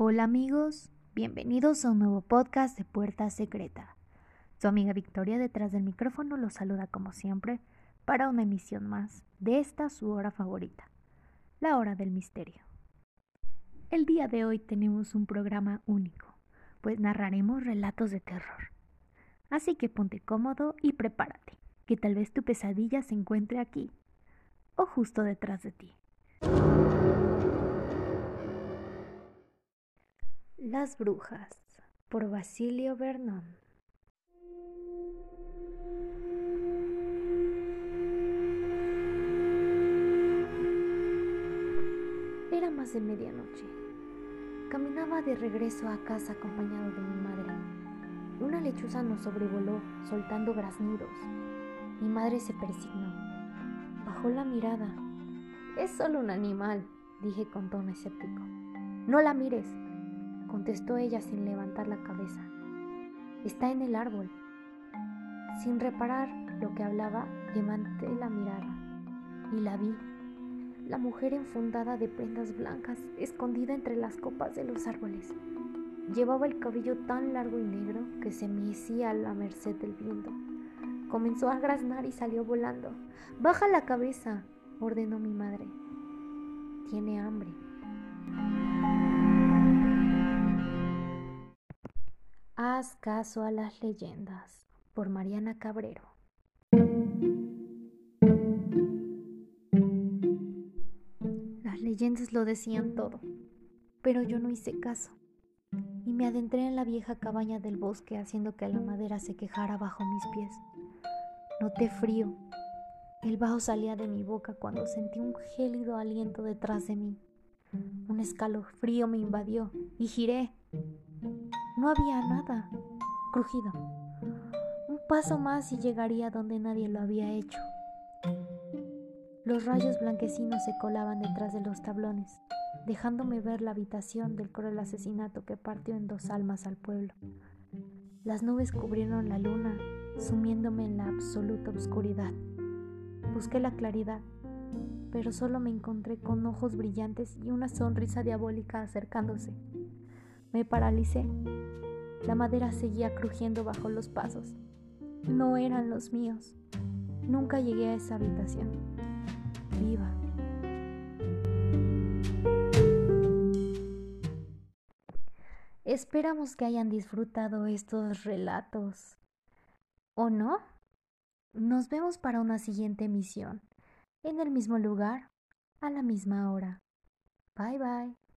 Hola amigos, bienvenidos a un nuevo podcast de Puerta Secreta. Su amiga Victoria detrás del micrófono los saluda como siempre para una emisión más de esta su hora favorita, la hora del misterio. El día de hoy tenemos un programa único, pues narraremos relatos de terror. Así que ponte cómodo y prepárate, que tal vez tu pesadilla se encuentre aquí o justo detrás de ti. Las brujas por Basilio Vernon. Era más de medianoche. Caminaba de regreso a casa acompañado de mi madre. Una lechuza nos sobrevoló, soltando graznidos. Mi madre se persignó. Bajó la mirada. Es solo un animal, dije con tono escéptico. No la mires, contestó ella sin levantar la cabeza. Está en el árbol. Sin reparar lo que hablaba, levanté la mirada y la vi. La mujer enfundada de prendas blancas, escondida entre las copas de los árboles. Llevaba el cabello tan largo y negro que se mecía a la merced del viento. Comenzó a graznar y salió volando. Baja la cabeza, ordenó mi madre. Tiene hambre. Haz caso a las leyendas por Mariana Cabrero. Las leyendas lo decían todo, pero yo no hice caso y me adentré en la vieja cabaña del bosque haciendo que la madera se quejara bajo mis pies. Noté frío. El bajo salía de mi boca cuando sentí un gélido aliento detrás de mí. Un escalofrío me invadió y giré no había nada. Crujido. Un paso más y llegaría donde nadie lo había hecho. Los rayos blanquecinos se colaban detrás de los tablones, dejándome ver la habitación del cruel asesinato que partió en dos almas al pueblo. Las nubes cubrieron la luna, sumiéndome en la absoluta oscuridad. Busqué la claridad, pero solo me encontré con ojos brillantes y una sonrisa diabólica acercándose. Me paralicé. La madera seguía crujiendo bajo los pasos. No eran los míos. Nunca llegué a esa habitación. Viva. Esperamos que hayan disfrutado estos relatos. ¿O no? Nos vemos para una siguiente emisión, en el mismo lugar, a la misma hora. Bye bye.